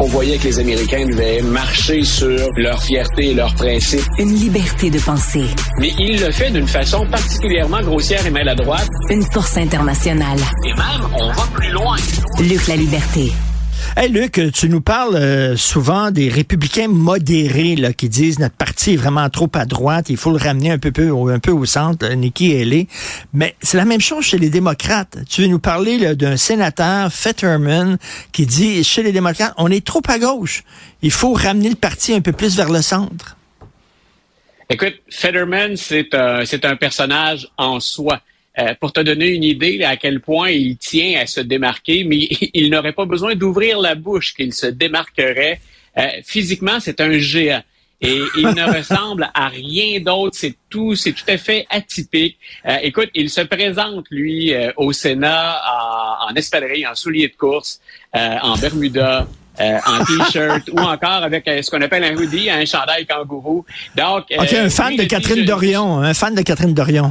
On voyait que les Américains devaient marcher sur leur fierté et leurs principes. Une liberté de penser. Mais il le fait d'une façon particulièrement grossière et maladroite. Une force internationale. Et même, on va plus loin. Luc la liberté. Hey Luc, tu nous parles euh, souvent des républicains modérés qui disent notre parti est vraiment trop à droite, il faut le ramener un peu, un peu au centre, Nikki Haley. Mais c'est la même chose chez les démocrates. Tu veux nous parler d'un sénateur, Fetterman, qui dit chez les démocrates, on est trop à gauche. Il faut ramener le parti un peu plus vers le centre. Écoute, Fetterman, un, c'est un personnage en soi. Euh, pour te donner une idée à quel point il tient à se démarquer, mais il n'aurait pas besoin d'ouvrir la bouche qu'il se démarquerait. Euh, physiquement, c'est un géant. Et il ne ressemble à rien d'autre. C'est tout, c'est tout à fait atypique. Euh, écoute, il se présente lui au Sénat en, en espadrille, en souliers de course, en Bermuda, en t-shirt ou encore avec ce qu'on appelle un hoodie, un chandail kangourou. Donc, ok, un fan de Catherine Dorion, un fan de Catherine Dorion.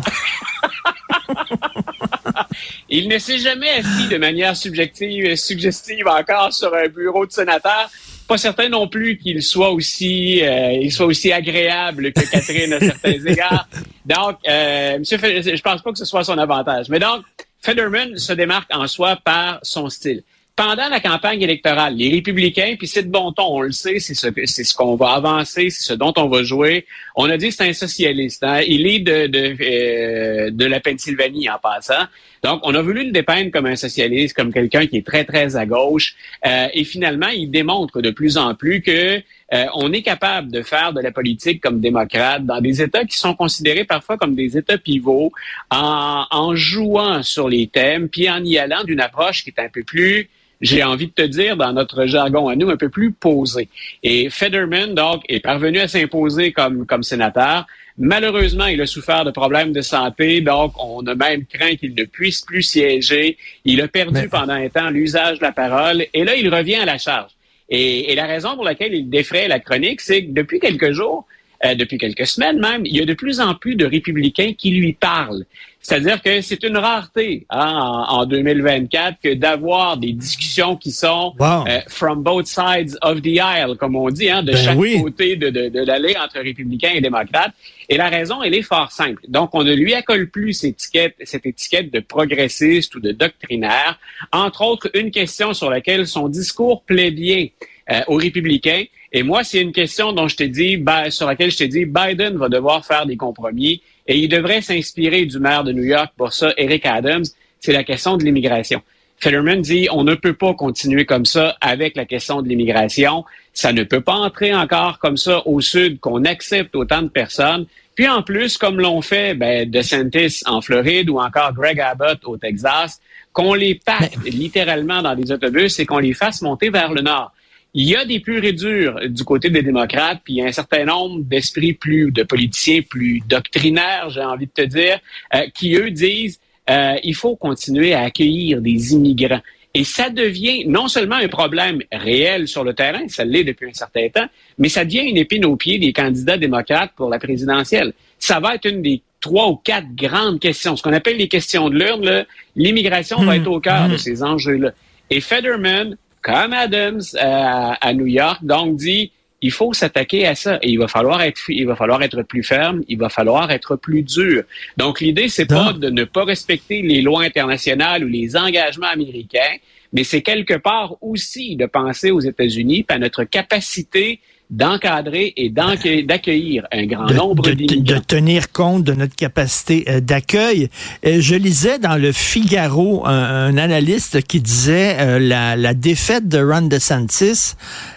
Il ne s'est jamais assis de manière subjective, suggestive encore sur un bureau de sénateur. Pas certain non plus qu'il soit aussi, euh, il soit aussi agréable que Catherine à certains égards. Donc, euh, Monsieur, je pense pas que ce soit son avantage. Mais donc, Federman se démarque en soi par son style pendant la campagne électorale, les républicains, puis c'est de bon ton, on le sait, c'est ce, c'est ce qu'on va avancer, c'est ce dont on va jouer. On a dit c'est un socialiste. Hein? Il est de, de, euh, de la Pennsylvanie en passant. Donc, on a voulu le dépeindre comme un socialiste, comme quelqu'un qui est très, très à gauche. Euh, et finalement, il démontre de plus en plus que euh, on est capable de faire de la politique comme démocrate dans des États qui sont considérés parfois comme des États pivots, en, en jouant sur les thèmes, puis en y allant d'une approche qui est un peu plus j'ai envie de te dire, dans notre jargon à nous, un peu plus posé. Et Federman, donc, est parvenu à s'imposer comme, comme sénateur. Malheureusement, il a souffert de problèmes de santé, donc on a même craint qu'il ne puisse plus siéger. Il a perdu pendant un temps l'usage de la parole, et là, il revient à la charge. Et, et la raison pour laquelle il défraie la chronique, c'est que depuis quelques jours, euh, depuis quelques semaines même, il y a de plus en plus de républicains qui lui parlent. C'est-à-dire que c'est une rareté hein, en, 2024 que d'avoir des discussions qui sont euh, from both sides of the aisle, comme on dit, hein, de ben chaque côté de, de, de l'allée entre républicains et démocrates. Et la raison, elle est fort simple. Donc, on ne lui accole plus cette étiquette, cette étiquette de progressiste ou de doctrinaire. Entre autres, une question sur laquelle son discours plaît bien euh, aux républicains. Et moi, c'est une question dont je t'ai dit, ben, sur laquelle je t'ai dit, Biden va devoir faire des compromis et il devrait s'inspirer du maire de New York pour ça, Eric Adams. C'est la question de l'immigration. Fetterman dit on ne peut pas continuer comme ça avec la question de l'immigration. Ça ne peut pas entrer encore comme ça au Sud qu'on accepte autant de personnes. Puis en plus, comme l'ont fait ben, DeSantis en Floride ou encore Greg Abbott au Texas, qu'on les passe littéralement dans des autobus et qu'on les fasse monter vers le nord. Il y a des plus réduits du côté des démocrates, puis il y a un certain nombre d'esprits plus, de politiciens plus doctrinaires, j'ai envie de te dire, euh, qui eux disent euh, il faut continuer à accueillir des immigrants. Et ça devient non seulement un problème réel sur le terrain, ça l'est depuis un certain temps, mais ça devient une épine au pied des candidats démocrates pour la présidentielle. Ça va être une des trois ou quatre grandes questions, ce qu'on appelle les questions de l'urne. L'immigration va hmm. être au cœur de hmm. ces enjeux-là. Et Federman comme Adams euh, à New York, donc dit il faut s'attaquer à ça et il va falloir être il va falloir être plus ferme, il va falloir être plus dur. Donc l'idée c'est pas de ne pas respecter les lois internationales ou les engagements américains, mais c'est quelque part aussi de penser aux États-Unis à notre capacité d'encadrer et d'accueillir un grand nombre d'immigrants. De, tenir compte de notre capacité euh, d'accueil. Euh, je lisais dans le Figaro un, analyste qui disait euh, la, la, défaite de Ron DeSantis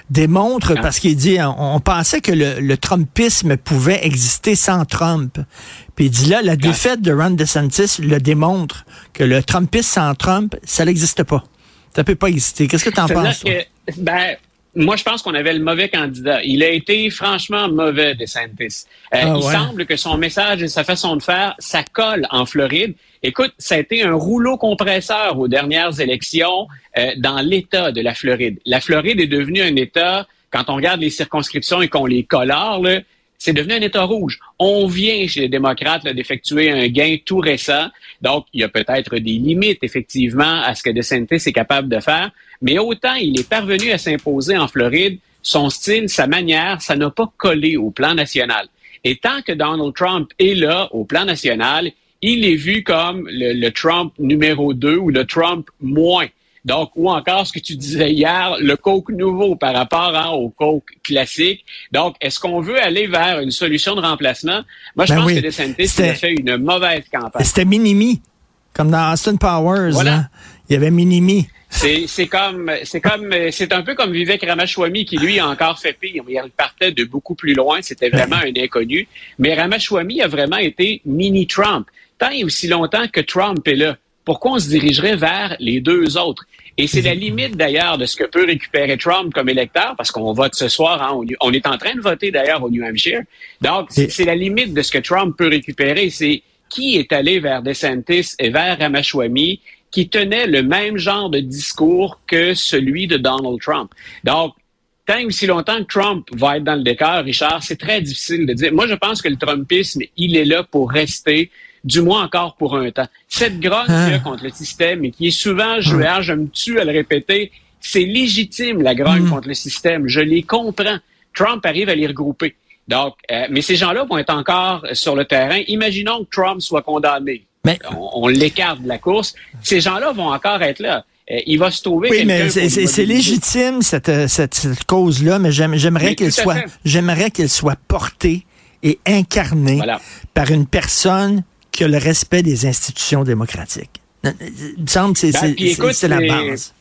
démontre, ah. parce qu'il dit, on, pensait que le, le, Trumpisme pouvait exister sans Trump. Puis il dit là, la ah. défaite de Ron DeSantis le démontre que le Trumpisme sans Trump, ça n'existe pas. Ça peut pas exister. Qu'est-ce que tu en penses? ben, moi, je pense qu'on avait le mauvais candidat. Il a été franchement mauvais, DeSantis. Euh, ah il semble que son message et sa façon de faire, ça colle en Floride. Écoute, ça a été un rouleau compresseur aux dernières élections euh, dans l'État de la Floride. La Floride est devenue un État, quand on regarde les circonscriptions et qu'on les colore, c'est devenu un État rouge. On vient chez les démocrates d'effectuer un gain tout récent. Donc, il y a peut-être des limites, effectivement, à ce que DeSantis est capable de faire. Mais autant il est parvenu à s'imposer en Floride, son style, sa manière, ça n'a pas collé au plan national. Et tant que Donald Trump est là au plan national, il est vu comme le, Trump numéro 2 ou le Trump moins. Donc, ou encore ce que tu disais hier, le Coke nouveau par rapport hein, au Coke classique. Donc, est-ce qu'on veut aller vers une solution de remplacement? Moi, je ben pense que DeSantis a fait une mauvaise campagne. C'était Minimi, comme dans Austin Powers. Voilà. Hein. Il y avait Minimi. C'est comme c'est comme c'est un peu comme Vivek Ramaswamy qui lui a encore fait pire. Il partait de beaucoup plus loin. C'était vraiment un inconnu. Mais Ramaswamy a vraiment été mini Trump. Tant et aussi longtemps que Trump est là, pourquoi on se dirigerait vers les deux autres? Et c'est la limite d'ailleurs de ce que peut récupérer Trump comme électeur, parce qu'on vote ce soir, hein, on, est en train de voter d'ailleurs au New Hampshire. Donc, c'est la limite de ce que Trump peut récupérer. C'est qui est allé vers DeSantis et vers Ramaswamy qui tenait le même genre de discours que celui de Donald Trump. Donc, tant aussi longtemps que Trump va être dans le décor, Richard, c'est très difficile de dire. Moi, je pense que le Trumpisme, il est là pour rester du moins encore pour un temps. Cette grogne qu'il y a ah. contre le système et qui est souvent jouée, ah. je me tue à le répéter, c'est légitime la grogne hmm. contre le système. Je les comprends. Trump arrive à les regrouper. Donc, euh, mais ces gens-là vont être encore sur le terrain. Imaginons que Trump soit condamné. Mais... On, l'écarte de la course. Ces gens-là vont encore être là. Euh, il va se trouver. Oui, mais c'est légitime cette, cette, cause-là, mais j'aimerais qu'elle soit, j'aimerais qu'elle soit portée et incarnée par une personne qui a le respect des institutions démocratiques. Il me semble que c'est ben, la base.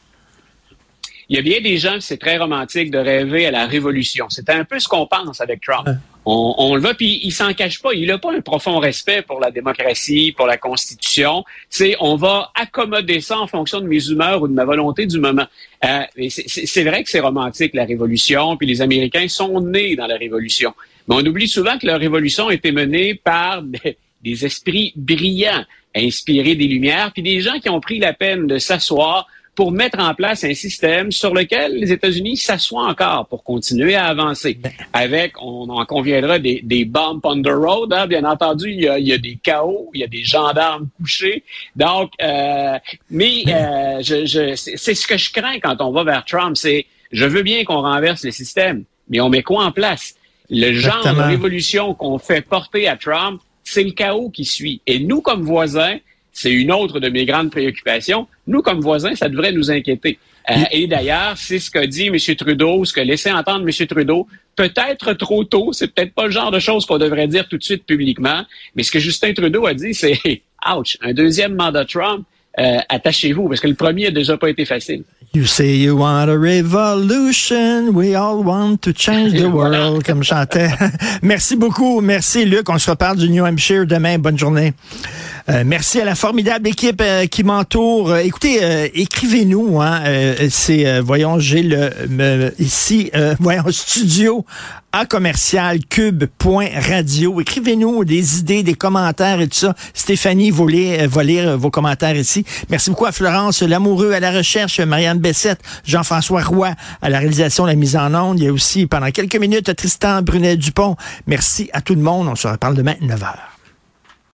Il y a bien des gens, c'est très romantique de rêver à la révolution. C'est un peu ce qu'on pense avec Trump. On, le voit, puis il s'en cache pas. Il n'a pas un profond respect pour la démocratie, pour la Constitution. C'est on va accommoder ça en fonction de mes humeurs ou de ma volonté du moment. Euh, c'est vrai que c'est romantique la révolution, puis les Américains sont nés dans la révolution. Mais on oublie souvent que la révolution a été menée par des, des esprits brillants, inspirés des Lumières, puis des gens qui ont pris la peine de s'asseoir pour mettre en place un système sur lequel les États-Unis s'assoient encore pour continuer à avancer. Avec, on en conviendra, des, des bombs on the road. Hein. Bien entendu, il y, a, il y, a, des chaos, il y a des gendarmes couchés. Donc, euh, mais euh, je, je, c'est ce que je crains quand on va vers Trump. C'est, je veux bien qu'on renverse le système, mais on met quoi en place? Le genre de révolution qu'on fait porter à Trump, c'est le chaos qui suit. Et nous, comme voisins, c'est une autre de mes grandes préoccupations. Nous, comme voisins, ça devrait nous inquiéter. Euh, et d'ailleurs, c'est ce qu'a dit M. Trudeau, ce que laissait entendre M. Trudeau, peut-être trop tôt, c'est peut-être pas le genre de choses qu'on devrait dire tout de suite publiquement, mais ce que Justin Trudeau a dit, c'est « ouch, un deuxième mandat Trump, euh, attachez-vous, parce que le premier a déjà pas été facile. » You say you want a revolution, we all want to change the world, comme chantait. merci beaucoup, merci Luc, on se reparle du New Hampshire demain, bonne journée. Euh, merci à la formidable équipe euh, qui m'entoure. Euh, écoutez, écrivez-nous. Hein, c'est, voyons, j'ai le ici, voyons, studio à commercial cube.radio. Écrivez-nous des idées, des commentaires et tout ça. Stéphanie va lire, va lire vos commentaires ici. Merci beaucoup à Florence Lamoureux à la recherche, Marianne Bessette, Jean-François Roy à la réalisation, la mise en onde. Il y a aussi pendant quelques minutes Tristan Brunet-Dupont. Merci à tout le monde. On se reparle demain 9h.